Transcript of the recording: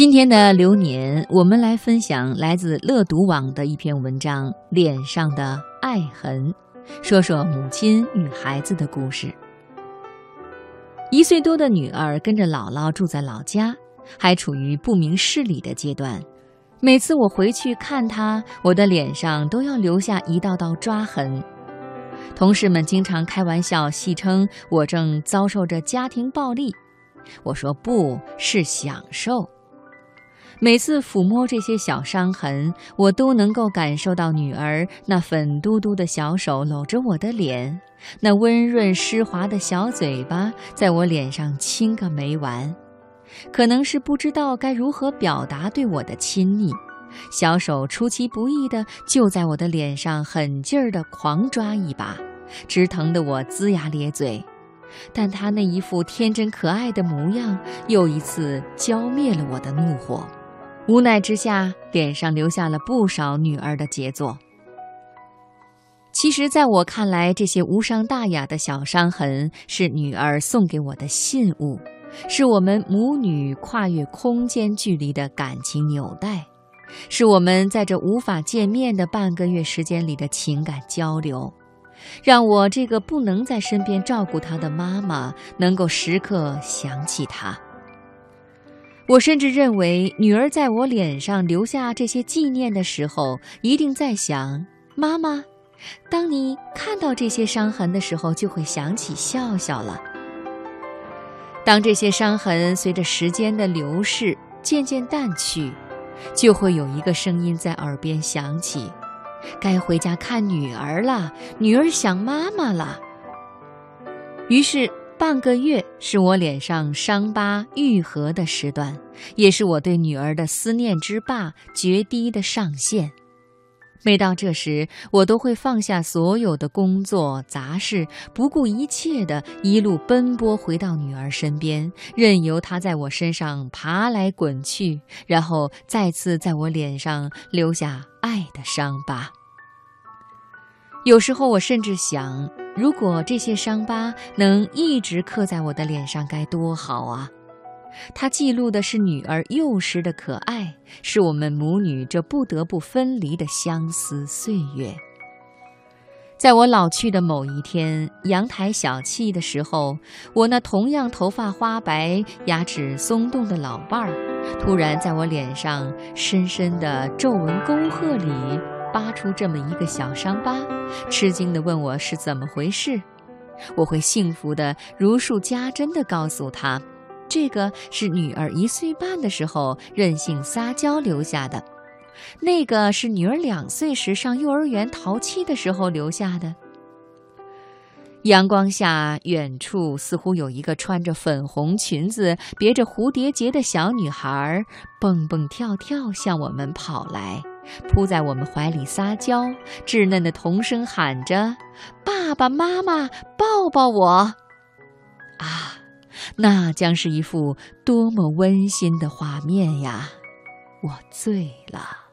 今天的流年，我们来分享来自乐读网的一篇文章《脸上的爱痕》，说说母亲与孩子的故事。一岁多的女儿跟着姥姥住在老家，还处于不明事理的阶段。每次我回去看她，我的脸上都要留下一道道抓痕。同事们经常开玩笑戏称我正遭受着家庭暴力，我说不是享受。每次抚摸这些小伤痕，我都能够感受到女儿那粉嘟嘟的小手搂着我的脸，那温润湿滑的小嘴巴在我脸上亲个没完。可能是不知道该如何表达对我的亲昵，小手出其不意的就在我的脸上狠劲儿的狂抓一把，直疼得我龇牙咧嘴。但他那一副天真可爱的模样，又一次浇灭了我的怒火。无奈之下，脸上留下了不少女儿的杰作。其实，在我看来，这些无伤大雅的小伤痕是女儿送给我的信物，是我们母女跨越空间距离的感情纽带，是我们在这无法见面的半个月时间里的情感交流，让我这个不能在身边照顾她的妈妈，能够时刻想起她。我甚至认为，女儿在我脸上留下这些纪念的时候，一定在想：妈妈，当你看到这些伤痕的时候，就会想起笑笑了。当这些伤痕随着时间的流逝渐渐淡去，就会有一个声音在耳边响起：该回家看女儿了，女儿想妈妈了。于是。半个月是我脸上伤疤愈合的时段，也是我对女儿的思念之坝决堤的上限。每到这时，我都会放下所有的工作杂事，不顾一切的一路奔波回到女儿身边，任由她在我身上爬来滚去，然后再次在我脸上留下爱的伤疤。有时候，我甚至想。如果这些伤疤能一直刻在我的脸上，该多好啊！它记录的是女儿幼时的可爱，是我们母女这不得不分离的相思岁月。在我老去的某一天，阳台小憩的时候，我那同样头发花白、牙齿松动的老伴儿，突然在我脸上深深的皱纹沟壑里。扒出这么一个小伤疤，吃惊地问我是怎么回事。我会幸福的如数家珍地告诉他，这个是女儿一岁半的时候任性撒娇留下的，那个是女儿两岁时上幼儿园淘气的时候留下的。阳光下，远处似乎有一个穿着粉红裙子、别着蝴蝶结的小女孩，蹦蹦跳跳向我们跑来。扑在我们怀里撒娇，稚嫩的童声喊着：“爸爸妈妈，抱抱我！”啊，那将是一幅多么温馨的画面呀！我醉了。